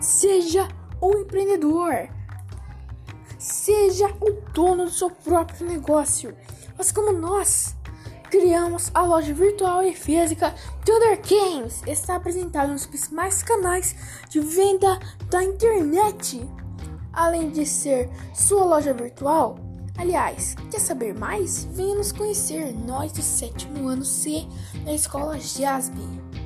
Seja um empreendedor. Seja o dono do seu próprio negócio. Mas como nós criamos a loja virtual e física Thunder Games, está apresentado nos principais canais de venda da internet. Além de ser sua loja virtual, aliás, quer saber mais? Venha nos conhecer, nós do sétimo ano C na Escola Jasmine.